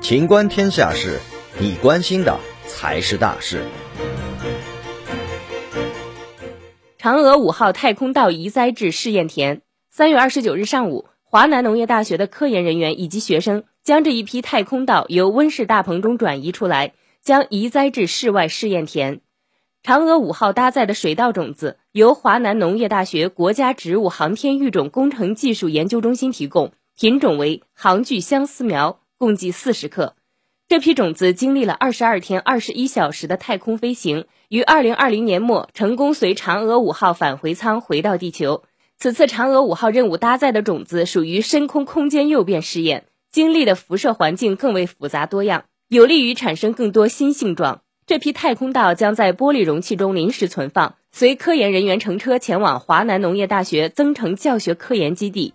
情观天下事，你关心的才是大事。嫦娥五号太空道移栽至试验田。三月二十九日上午，华南农业大学的科研人员以及学生将这一批太空稻由温室大棚中转移出来，将移栽至室外试验田。嫦娥五号搭载的水稻种子由华南农业大学国家植物航天育种工程技术研究中心提供，品种为杭巨相思苗。共计四十克，这批种子经历了二十二天二十一小时的太空飞行，于二零二零年末成功随嫦娥五号返回舱回到地球。此次嫦娥五号任务搭载的种子属于深空空间诱变试验，经历的辐射环境更为复杂多样，有利于产生更多新性状。这批太空稻将在玻璃容器中临时存放，随科研人员乘车前往华南农业大学增城教学科研基地。